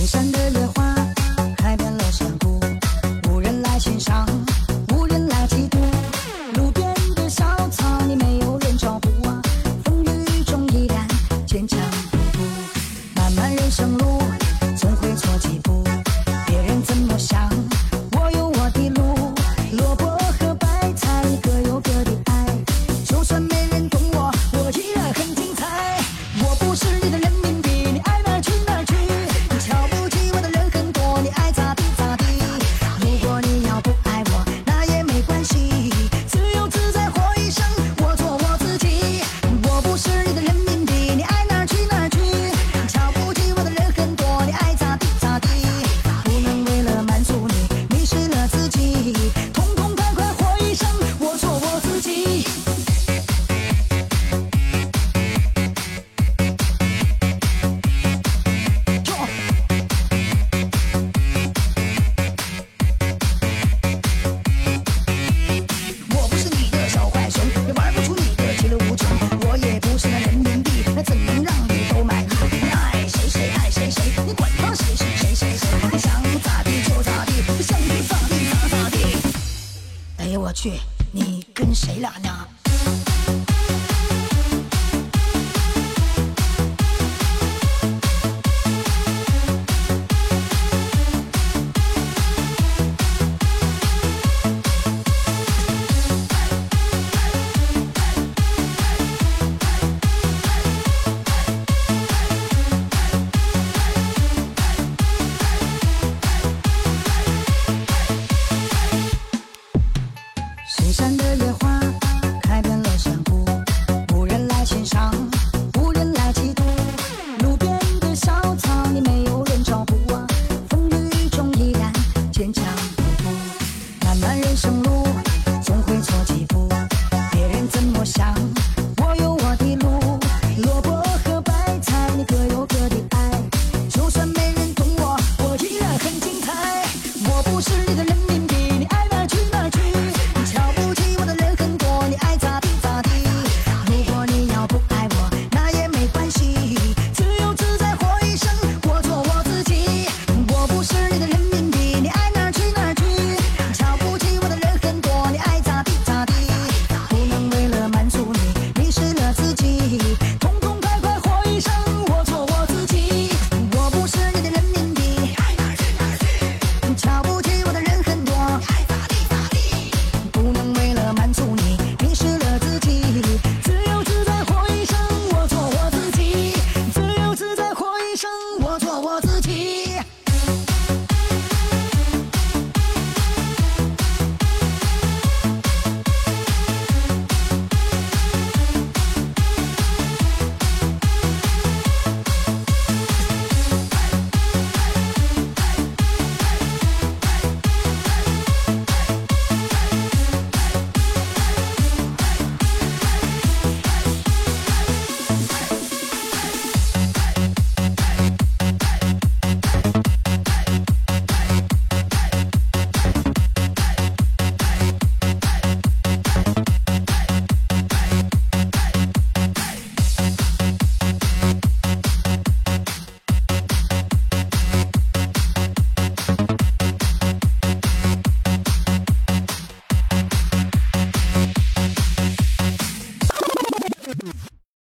远山的野花开遍了山谷，无人来欣赏，无人来嫉妒。路边的小草，你没有人照顾啊，风雨中依然坚强。漫漫人生路。我去你跟谁俩呢？山的野花